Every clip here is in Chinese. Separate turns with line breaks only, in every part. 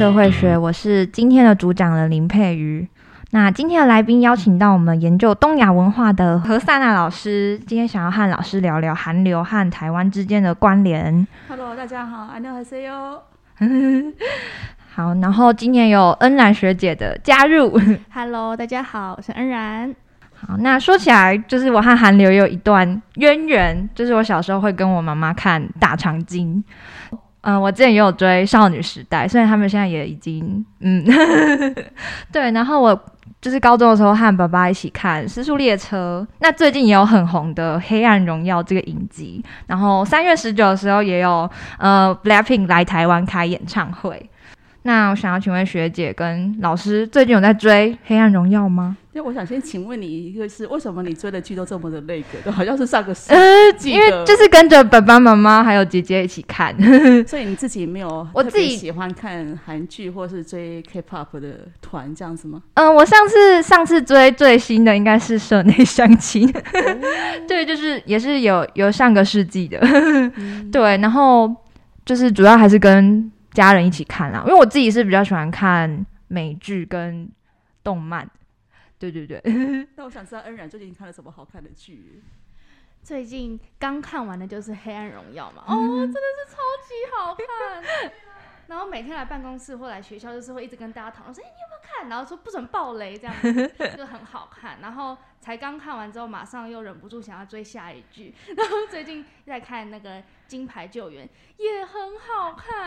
社会学，我是今天的主讲人林佩瑜。那今天的来宾邀请到我们研究东亚文化的何萨娜老师，今天想要和老师聊聊韩流和台湾之间的关联。
Hello，大家好，안녕하세요。
好，然后今天有恩然学姐的加入。
Hello，大家好，我是恩然。
好，那说起来，就是我和韩流有一段渊源，就是我小时候会跟我妈妈看大长今。 嗯、我之前也有追少女时代，虽然他们现在也已经嗯，对。然后我就是高中的时候和爸爸一起看《失速列车》，那最近也有很红的《黑暗荣耀》这个影集。然后三月十九的时候也有呃 Blackpink 来台湾开演唱会。那我想要请问学姐跟老师，最近有在追《黑暗荣耀》吗？
因为我想先请问你一个是，为什么你追的剧都这么的那个都，好像是上个世
呃，
纪
因为就是跟着爸爸妈妈还有姐姐一起看。
所以你自己没有
我自己
喜欢看韩剧或是追 K-pop 的团这样子吗？
嗯，我上次上次追最新的应该是《社内相亲》对，就是也是有有上个世纪的，对，然后就是主要还是跟家人一起看啦，因为我自己是比较喜欢看美剧跟动漫。对对对，
那我想知道恩然最近看了什么好看的剧？
最近刚看完的就是《黑暗荣耀》嘛，哦，真的是超级好看。然后每天来办公室或来学校，就是会一直跟大家讨论说：“哎、你有没有看？”然后说不准爆雷，这样子就很好看。然后才刚看完之后，马上又忍不住想要追下一句。然后最近在看那个《金牌救援》，也很好看。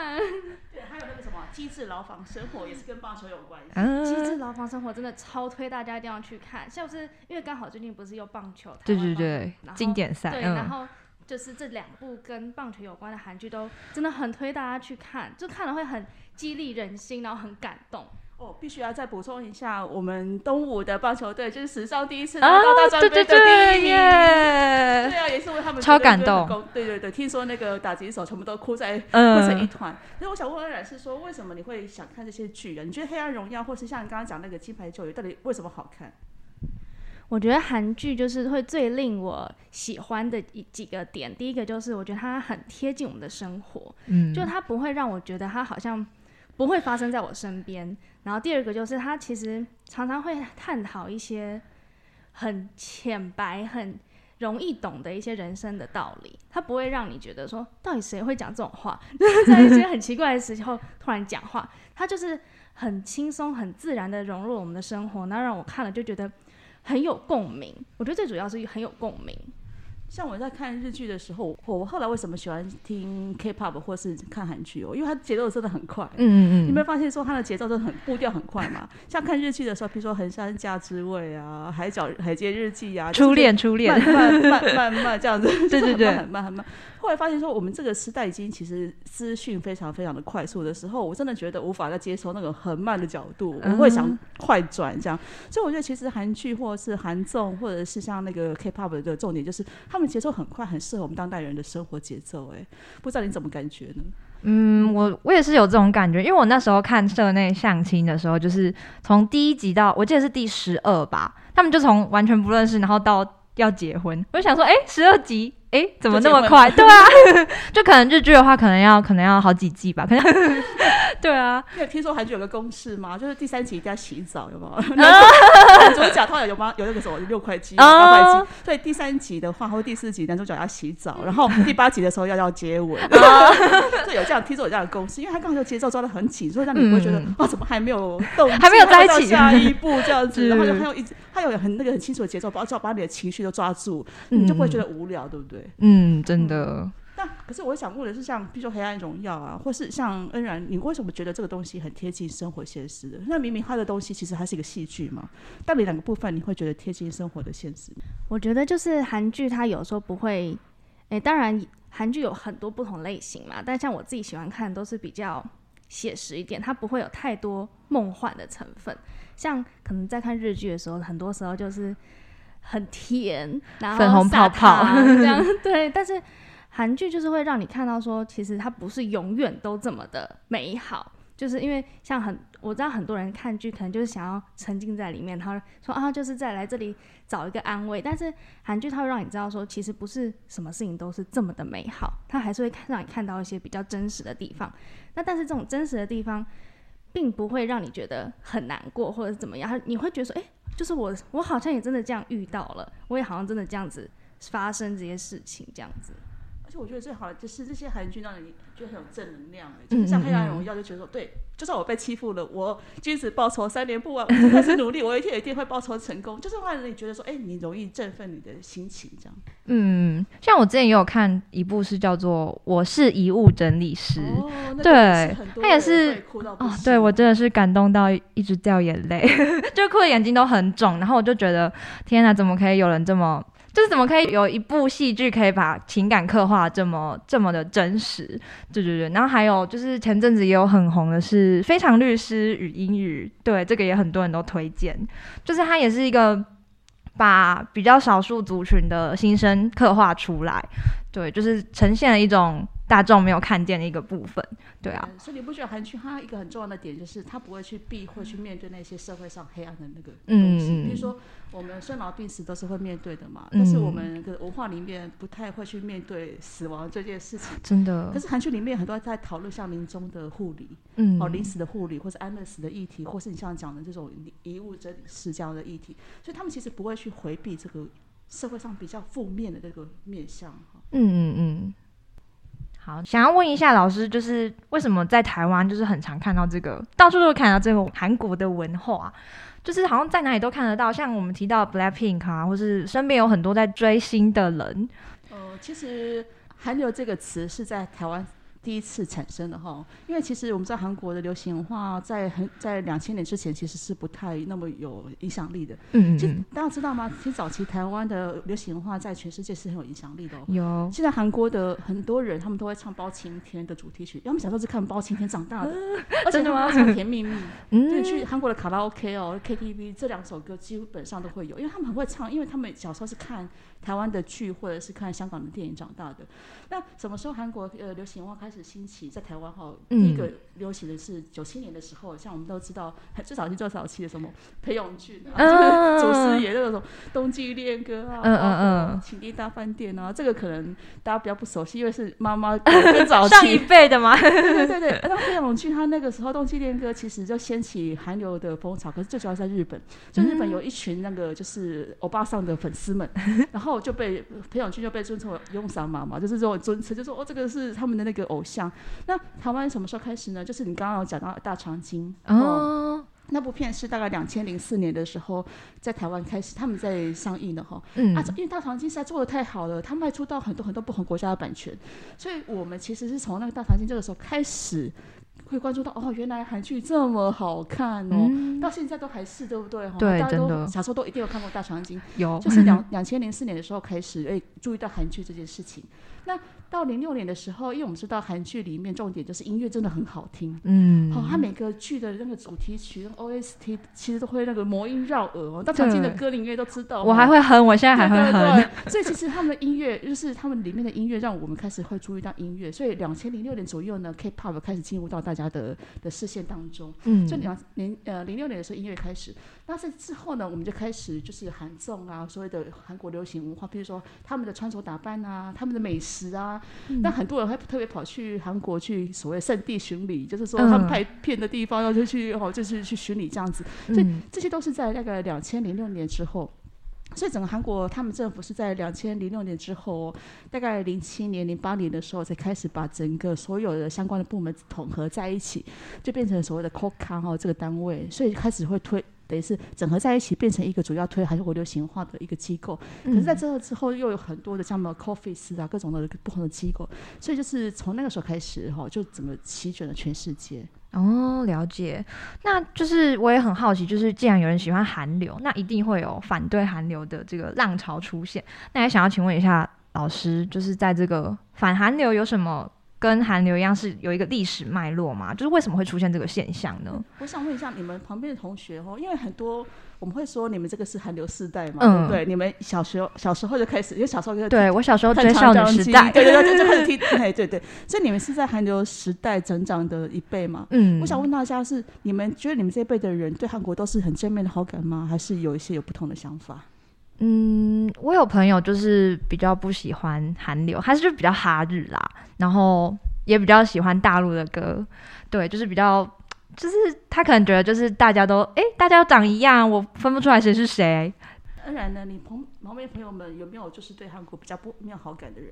机智牢房生活》，也是跟棒球有关系。
嗯
机智牢房生活真的超推大家一定要去看，像是因为刚好最近不是有棒球，
对对对
然，后
经典赛，
对，然
嗯，
后就是这两部跟棒球有关的韩剧都真的很推大家去看，就看了会很激励人心，然后很感动。
哦，必须要再补充一下，我们东武的棒球队就是史上第一次
啊
拿到大专
对对
杯的第
对
一名。
耶，
对啊，也是为他们
超感动
功。对对对，听说那个打击手全部都哭在哭成一
嗯，
团。所以我想问恩然是说，为什么你会想看这些剧啊？你觉得《黑暗荣耀》或是像你刚刚讲那个《金牌救援》，到底为什么好看？
我觉得韩剧就是会最令我喜欢的一几个点，第一个就是我觉得它很贴近我们的生活，
嗯，
就它不会让我觉得它好像不会发生在我身边。然后第二个就是他其实常常会探讨一些很浅白、很容易懂的一些人生的道理，他不会让你觉得说到底谁会讲这种话，在一些很奇怪的时候突然讲话，他就是很轻松、很自然的融入我们的生活，那让我看了就觉得很有共鸣。我觉得最主要是很有共鸣。
像我在看日剧的时候，我我后来为什么喜欢听 K-pop 或是看韩剧哦？因为它节奏真的很快。
嗯嗯嗯，
你有没有发现说它的节奏真的很步调很快嘛？像看日剧的时候，比如说《横山家之味》啊，《海角海街日记》啊，
初恋初恋
慢，慢慢慢慢 这样子，
对对对
就很慢很慢。后来发现说，我们这个时代已经其实资讯非常非常的快速的时候，我真的觉得无法再接受那种很慢的角度，我会想快转这样。所以我觉得其实韩剧或者是韩综，或者是像那个 K-pop 的重点就是他们节奏很快，很适合我们当代人的生活节奏。哎，不知道你怎么感觉呢？
嗯，我我也是有这种感觉，因为我那时候看社内相亲的时候，就是从第一集到我记得是第十二吧，他们就从完全不认识，然后到要结婚，我就想说，哎、十二集，哎、怎么那么快？对啊，就可能日剧的话，可能要可能要好几季吧，可能 对啊，
你有听说韩剧有个公式吗？就是第三集一定要洗澡，有没
啊
有？男主角他有吗？有那个什么六块肌、
哦
八块肌。所以第三集的话，或第四集男主角要洗澡，然后第八集的时候要要接吻。
哦
所以有这样听说有这样的公式，因为他刚好就节奏抓的很紧，所以让你不会觉得
嗯
啊怎么还没有动，
还没有在一起
到下一步这样子，然后就还有一直他有很那个很清楚的节奏，把把把你的情绪都抓住，你就不会觉得无聊，对不对？
嗯，真的，
那可是我想问的是，像比如说《黑暗荣耀》啊，或是像恩然，你为什么觉得这个东西很贴近生活现实的？那明明它的东西其实还是一个戏剧嘛，到底两个部分你会觉得贴近生活的现实？
我觉得就是韩剧，它有时候不会，诶，当然韩剧有很多不同类型嘛，但像我自己喜欢看都是比较写实一点，它不会有太多梦幻的成分。像可能在看日剧的时候，很多时候就是很甜，然后
粉红泡泡
这样 对，但是韩剧就是会让你看到说，其实它不是永远都这么的美好。就是因为像很我知道很多人看剧可能就是想要沉浸在里面，他说啊就是在来这里找一个安慰，但是韩剧它会让你知道说，其实不是什么事情都是这么的美好，它还是会看让你看到一些比较真实的地方。那但是这种真实的地方，并不会让你觉得很难过或者怎么样，你会觉得说，哎，就是我我好像也真的这样遇到了，我也好像真的这样子发生这些事情这样子。
我觉得最好的就是这些韩剧让你就很有正能量，就是像《黑暗荣耀》就觉得说，对，就算我被欺负了，我君子报仇三年不晚，我开始努力，我一天一定会报仇成功，就是让你觉得说，哎，你容易振奋你的心情这样。
嗯，像我之前也有看一部是叫做《我是遗物整理师》，
对，
他也是
哦，
对我真的是感动到一直掉眼泪，就哭的眼睛都很肿，然后我就觉得天哪，怎么可以有人这么。就是怎么可以有一部戏剧可以把情感刻画这么这么的真实？对对对，然后还有就是前阵子也有很红的是《非常律师与英语》，对这个也很多人都推荐，就是它也是一个把比较少数族群的心声刻画出来，对，就是呈现了一种。大众没有看见的一个部分，对啊，
所以你不觉得韩剧它一个很重要的点就是它不会去避讳去面对那些社会上黑暗的那个东西，比如说我们生老病死都是会面对的嘛，但是我们的文化里面不太会去面对死亡这件事情，
真的。
可是韩剧里面很多在讨论像临终的护理，嗯，哦，临死的护理，或者安乐死的议题，或是你像讲的这种遗物整理师这样的议题，所以他们其实不会去回避这个社会上比较负面的这个面相，哈，
嗯嗯嗯。好，想要问一下老师，就是为什么在台湾就是很常看到这个，到处都看到这个韩国的文化，就是好像在哪里都看得到。像我们提到 Blackpink 啊，或是身边有很多在追星的人。
呃，其实韩流这个词是在台湾。第一次产生的哈，因为其实我们在韩国的流行文化，在很在两千年之前其实是不太那么有影响力的。嗯其实大家知道吗？其实早期台湾的流行文化在全世界是很有影响力的。
有。
现在韩国的很多人，他们都会唱包青天的主题曲，因为他们小时候是看包青天长大的。
真的吗？
唱甜蜜蜜。嗯。就去韩国的卡拉 OK 哦，KTV 这两首歌基本上都会有，因为他们很会唱，因为他们小时候是看台湾的剧或者是看香港的电影长大的。那什么时候韩国呃流行文化开始兴起？在台湾哈，第一个流行的是九七年的时候，像我们都知道，最早期最早期的什么裴勇俊啊，祖师爷那种《冬季恋歌》啊，嗯嗯嗯，《情敌大饭店》啊，这个可能大家比较不熟悉，因为是妈妈更早
上一辈的嘛。
对对对对，那裴勇俊他那个时候《冬季恋歌》其实就掀起韩流的风潮，可是最主要在日本，就日本有一群那个就是欧巴桑的粉丝们，然后就被裴勇俊就被尊称为“用桑妈妈”，就是这种尊称，就说哦，这个是他们的那个偶像。那台湾什么时候开始呢？就是你刚刚有讲到《大长今》哦，那部片是大概两千零四年的时候在台湾开始，他们在上映的哈。嗯，啊，因为《大长今》实在做的太好了，他卖出到很多很多不同国家的版权，所以我们其实是从那个《大长今》这个时候开始会关注到哦，原来韩剧这么好看哦，到现在都还是对不对？
对，
大家
都
小时候都一定有看过《大长今》，
有，
就是两 两千零四年的时候开始哎注意到韩剧这件事情，那。到零六年的时候，因为我们知道韩剧里面重点就是音乐真的很好听，嗯，好，它每个剧的那个主题曲 OST 其实都会那个魔音绕耳哦，大常见的歌里面都知道。
我还会哼，我现在还会哼。
所以其实他们的音乐就是他们里面的音乐，让我们开始会注意到音乐。所以两千零六年左右呢，K-pop 开始进入到大家的的视线当中。嗯，就两零呃零六年的时候音乐开始，那在之后呢，我们就开始就是韩综啊，所谓的韩国流行文化，比如说他们的穿着打扮啊，他们的美食啊。那很多人还特别跑去韩国去所谓圣地巡礼，就是说他们拍片的地方，要就去哦，就是去巡礼这样子。所以这些都是在那个两千零六年之后。所以整个韩国他们政府是在两千零六年之后，大概零七年、零八年的时候才开始把整个所有的相关的部门统合在一起，就变成所谓的 c o c a 哈这个单位，所以开始会推。等于是整合在一起，变成一个主要推韩国流行化的一个机构。可是在这之后，又有很多的像什么 Coffee 啊，各种的不同的机构。所以就是从那个时候开始，哈，就整个席卷了全世界。
哦，了解。那就是我也很好奇，就是既然有人喜欢韩流，那一定会有反对韩流的这个浪潮出现。那也想要请问一下老师，就是在这个反韩流有什么？跟韩流一样是有一个历史脉络嘛？就是为什么会出现这个现象呢？
我想问一下你们旁边的同学哦，因为很多我们会说你们这个是韩流世代嘛，对不对？你们小时候小时候就开始，因为小时候就
对我小时候追少女时代，
对对对，就开始 听，哎对对，所以你们是在韩流时代成长的一辈嘛？嗯，我想问大家是你们觉得你们这一辈的人对韩国都是很正面的好感吗？还是有一些有不同的想法？
嗯，我有朋友就是比较不喜欢韩流，还是就比较哈日啦，然后也比较喜欢大陆的歌，对，就是比较就是他可能觉得就是大家都哎，大家都长一样，我分不出来谁是谁。
当然呢，你朋旁边朋友们有没有就是对韩国比较不没有好感的人？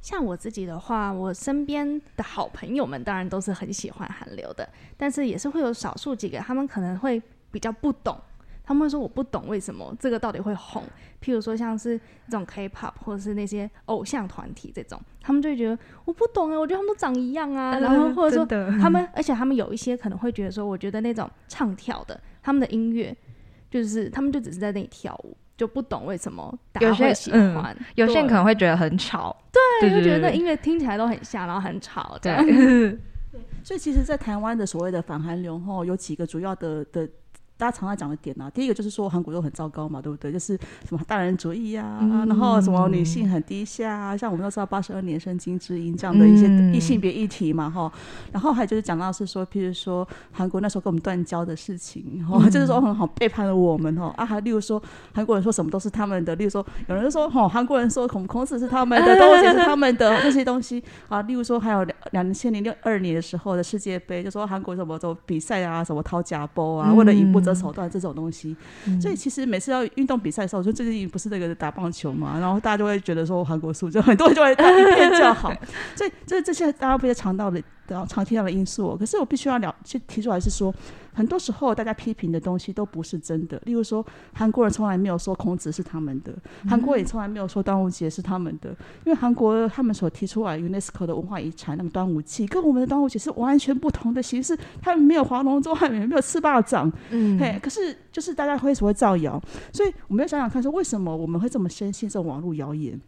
像我自己的话，我身边的好朋友们当然都是很喜欢韩流的，但是也是会有少数几个，他们可能会比较不懂，他们会说我不懂为什么这个到底会红。譬如说像是这种 K-pop 或者是那些偶像团体这种，他们就会觉得我不懂哎，我觉得他们都长一样啊，然后或者说他们，而且他们有一些可能会觉得说，我觉得那种唱跳的，他们的音乐就是他们就只是在那里跳舞。就不懂为什么大家会喜欢，
有些人可能会觉得很吵，
对，就觉得那音乐听起来都很像，然后很吵，
对。
所以其实，在台湾的所谓的反韩流后，有几个主要的的。大家常常讲的点呢，第一个就是说韩国都很糟糕嘛，对不对？就是什么大人主义呀，然后什么女性很低下啊，像我们都知道八十二年生金智英这样的一些异性别议题嘛，哈。然后还有就是讲到是说，譬如说韩国那时候跟我们断交的事情，哈，就是说很好背叛了我们，哈啊，还例如说韩国人说什么都是他们的，例如说有人说，哈，韩国人说孔孔子是他们的，端午节是他们的那些东西啊。例如说还有两两千零六二年的时候的世界杯，就说韩国什么什么比赛啊，什么掏假包啊，为了赢不。的手段这种东西，所以其实每次要运动比赛的时候，就最近不是那个打棒球嘛，然后大家就会觉得说韩国输，就很多人就会一片叫好，所以这这些大家比较常到的。常听到的因素，可是我必须要了去提出来是说，很多时候大家批评的东西都不是真的。例如说，韩国人从来没有说孔子是他们的，韩国也从来没有说端午节是他们的，因为韩国他们所提出来 UNESCO 的文化遗产那么端午节，跟我们的端午节是完全不同的形式。他们没有划龙舟，他们没有吃霸掌，嗯，嘿，可是就是大家会什么会造谣，所以我们要想想看，说为什么我们会这么深信这种网络谣言？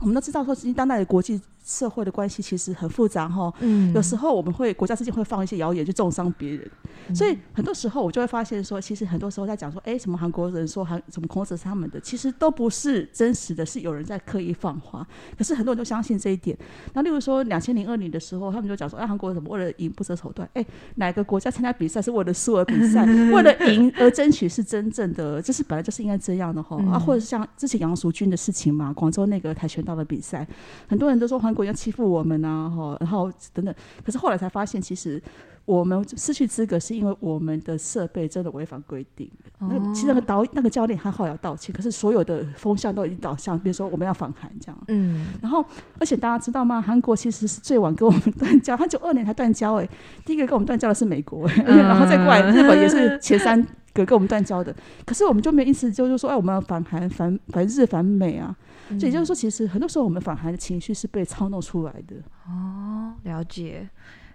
我们都知道说，今当代的国际。社会的关系其实很复杂哈，有时候我们会国家之间会放一些谣言去重伤别人，所以很多时候我就会发现说，其实很多时候在讲说，哎，什么韩国人说韩什么孔子是他们的，其实都不是真实的，是有人在刻意放话。可是很多人都相信这一点。那例如说两千零二年的时候，他们就讲说，哎，韩国人什么为了赢不择手段？哎，哪个国家参加比赛是为了输而比赛？为了赢而争取是真正的，这是本来就是应该这样的哈啊，或者是像之前杨淑君的事情嘛，广州那个跆拳道的比赛，很多人都说韩国要欺负我们。啊，哈，然后等等，可是后来才发现，其实我们失去资格是因为我们的设备真的违反规定。那其实那个导那个教练还好要道歉，可是所有的风向都已经导向，比如说我们要访韩这样。嗯，然后而且大家知道吗？韩国其实是最晚跟我们断交，他九二年才断交哎，第一个跟我们断交的是美国，然后再过来日本也是前三个跟我们断交的。可是我们就没有意思，就是说，哎，我们要反韩、反反日、反美啊。所以也就是说，其实很多时候我们反韩的情绪是被操弄出来的。
哦，了解。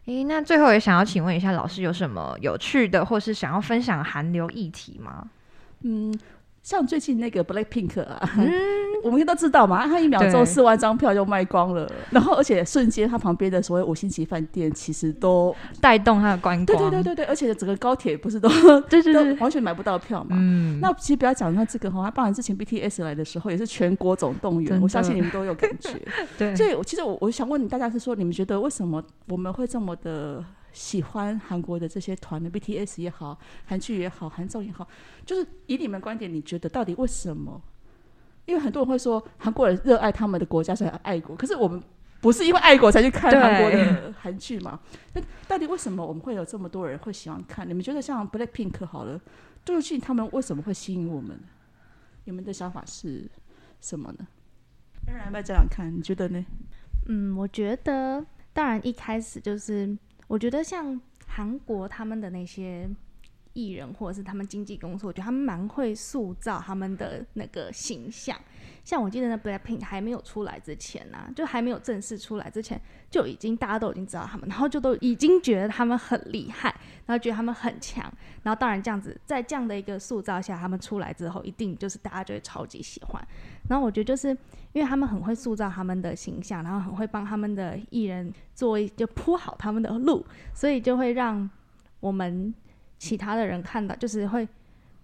诶，那最后也想要请问一下老师，有什么有趣的，或是想要分享韩流议题吗？
嗯。像最近那个 Black Pink 啊，我们都知道嘛，他一秒钟四万张票就卖光了，然后而且瞬间他旁边的所谓五星级饭店其实都
带动他的观光，对
对对对对，而且整个高铁不是都
对 对对。
完全买不到票嘛。嗯，那其实不要讲到这个哈，他包含之前 BTS 来的时候也是全国总动员，我相信你们都有感觉。
对，
所以其实我我想问你，大家是说你们觉得为什么我们会这么的？喜欢韩国的这些团的 BTS 也好，韩剧也好，韩综也好，就是以你们观点，你觉得到底为什么？因为很多人会说韩国人热爱他们的国家，所以爱国。可是我们不是因为爱国才去看韩国的韩剧嘛？那到底为什么我们会有这么多人会喜欢看？你们觉得像 Black Pink 好了，杜秀俊他们为什么会吸引我们？你们的想法是什么呢？当然，要这样看，你觉得呢？
嗯，我觉得当然一开始就是。我觉得像韩国他们的那些艺人或者是他们经纪公司，我觉得他们蛮会塑造他们的那个形象。像我记得那 Blackpink 还没有出来之前呢，就还没有正式出来之前，就已经大家都已经知道他们，然后就都已经觉得他们很厉害，然后觉得他们很强。然后当然这样子，在这样的一个塑造下，他们出来之后，一定就是大家就会超级喜欢。然后我觉得就是。因为他们很会塑造他们的形象，然后很会帮他们的艺人做就铺好他们的路，所以就会让我们其他的人看到，就是会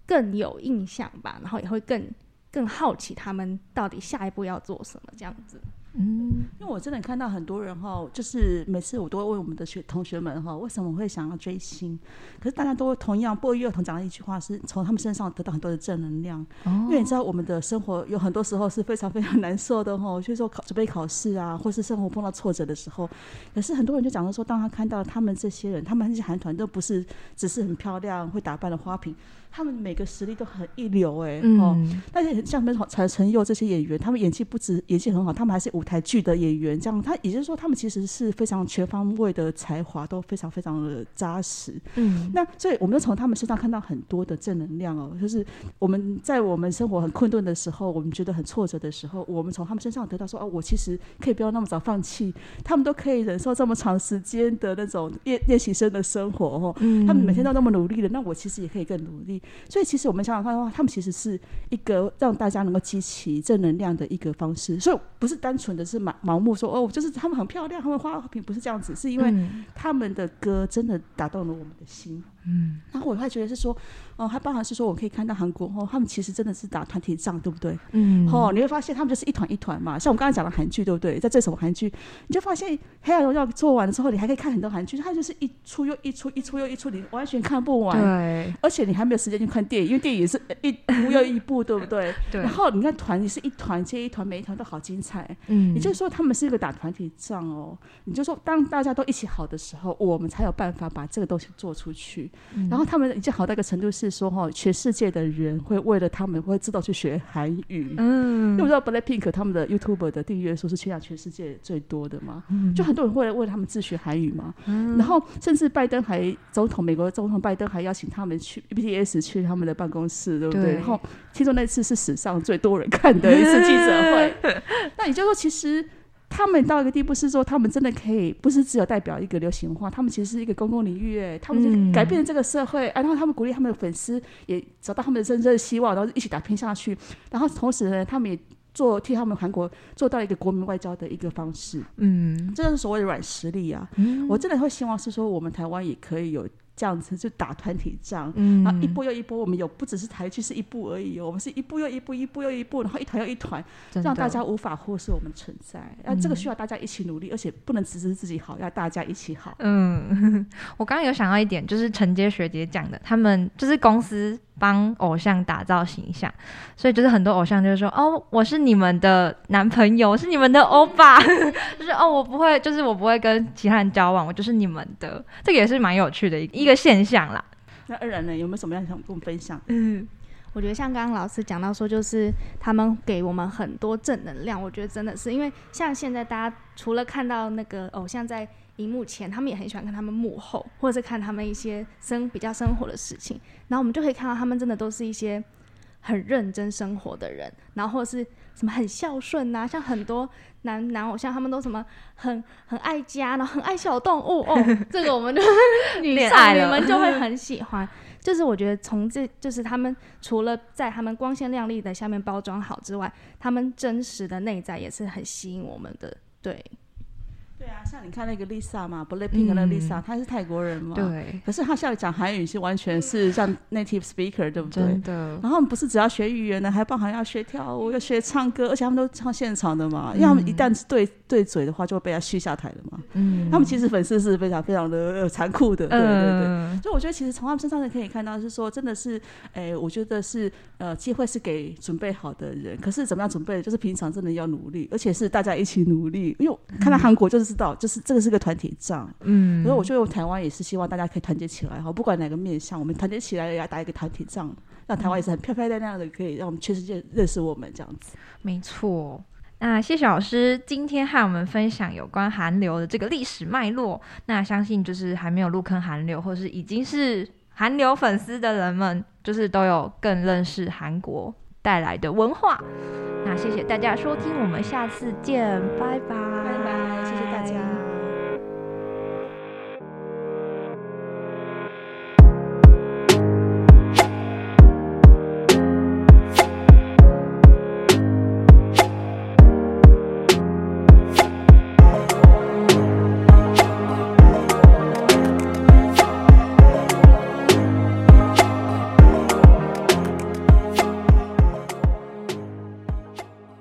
更有印象吧，然后也会更更好奇他们到底下一步要做什么这样子。
嗯，因为我真的看到很多人哈，就是每次我都会问我们的学同学们哈，为什么会想要追星？可是大家都同样不约而同讲的一句话，是从他们身上得到很多的正能量。哦，因为你知道我们的生活有很多时候是非常非常难受的哈，就是说考准备考试啊，或是生活碰到挫折的时候，可是很多人就讲到说，当他看到他们这些人，他们这些韩团都不是只是很漂亮会打扮的花瓶。他们每个实力都很一流哎，哦，但是像什么陈陈佑这些演员，他们演技不止演技很好，他们还是舞台剧的演员，这样他也就是说，他们其实是非常全方位的才华都非常非常的扎实。嗯，那所以我们从他们身上看到很多的正能量哦，就是我们在我们生活很困顿的时候，我们觉得很挫折的时候，我们从他们身上得到说，哦，我其实可以不要那么早放弃，他们都可以忍受这么长时间的那种练练习生的生活哦，他们每天都那么努力的，那我其实也可以更努力。所以其实我们想想看的话，他们其实是一个让大家能够激起正能量的一个方式。所以不是单纯的是盲盲目说哦，就是他们很漂亮，他们花瓶不是这样子，是因为他们的歌真的打动了我们的心。嗯，然后我会觉得是说，哦，还包含是说，我可以看到韩国哦，他们其实真的是打团体仗，对不对？嗯，哦，你会发现他们就是一团一团嘛。像我们刚才讲的韩剧，对不对？在这首韩剧，你就发现《黑暗荣耀》做完了之后，你还可以看很多韩剧，它就是一出又一出，一出又一出，你完全看不完。
对，
而且你还没有时间去看电影，因为电影是一部又一部，对不对？对。然后你看团，你是一团接一团，每一团都好精彩。嗯，也就是说，他们是一个打团体仗哦。你就说，当大家都一起好的时候，我们才有办法把这个东西做出去。嗯然后他们。已经好到一个程度，是说哈，全世界的人会为了他们会知道去学韩语。嗯，因为我知道 Blackpink 他们的 YouTube 的订阅数是全亚全世界最多的嘛，就很多人会为了他们自学韩语嘛。然后甚至拜登还总统，美国总统拜登还邀请他们去 BTS 去他们的办公室，对不对？然后听说那次是史上最多人看的一次记者会。那也就是说，其实。他们到一个地步是说，他们真的可以不是只有代表一个流行文化，他们其实是一个公共领域，哎，他们就改变了这个社会，然后他们鼓励他们的粉丝也找到他们的真正的希望，然后一起打拼下去，然后同时呢，他们也做替他们韩国做到一个国民外交的一个方式，嗯，这就是所谓的软实力啊，我真的会希望是说，我们台湾也可以有。这样子就打团体仗，然后一波又一波，我们有不只是台剧是一步而已哦，我们是一步又一步，一步又一步，然后一团又一团，让大家无法忽视我们存在。那这个需要大家一起努力，而且不能只是自己好，要大家一起好。
嗯，我刚刚有想到一点，就是承接学姐讲的，他们就是公司。帮偶像打造形象，所以就是很多偶像就是说，哦，我是你们的男朋友，是你们的欧巴，就是哦，我不会，就是我不会跟其他人交往，我就是你们的，这个也是蛮有趣的一个现象啦。
那二然呢，有没有什么样想跟我们分享？
嗯，我觉得像刚刚老师讲到说，就是他们给我们很多正能量，我觉得真的是因为像现在大家除了看到那个偶像在。荧幕前，他们也很喜欢看他们幕后，或者是看他们一些生比较生活的事情。然后我们就可以看到，他们真的都是一些很认真生活的人，然后或者是什么很孝顺呐，像很多男男偶像，他们都什么很很爱家，然后很爱小动物哦。这个我们就女少女们就会很喜欢。就是我觉得从这就是他们除了在他们光鲜亮丽的下面包装好之外，他们真实的内在也是很吸引我们的。对。
对啊，像你看那个 Lisa 嘛，Blackpink 那个 Lisa，她是泰国人嘛，
对。
可是她下来讲韩语是完全是像 native speaker，对不对？
真的。
然后不是只要学语言呢，还包含要学跳舞、要学唱歌，而且他们都唱现场的嘛。因为他们一旦是对对嘴的话，就会被他续下台了嘛。嗯。他们其实粉丝是非常非常的 残酷的，对对对。所以我觉得其实从他们身上也可以看到，是说真的是，哎，我觉得是呃，机会是给准备好的人。可是怎么样准备？就是平常真的要努力，而且是大家一起努力。因为看到韩国就是。知道，就是这个是个团体仗，嗯，所以我觉得台湾也是希望大家可以团结起来哈，不管哪个面向，我们团结起来要打一个团体仗，让台湾也是很漂漂亮亮的，可以让我们全世界认识我们这样子。
没错，那谢谢老师今天和我们分享有关韩流的这个历史脉络，那相信就是还没有入坑韩流，或是已经是韩流粉丝的人们，就是都有更认识韩国带来的文化。那谢谢大家收听，我们下次见，拜拜。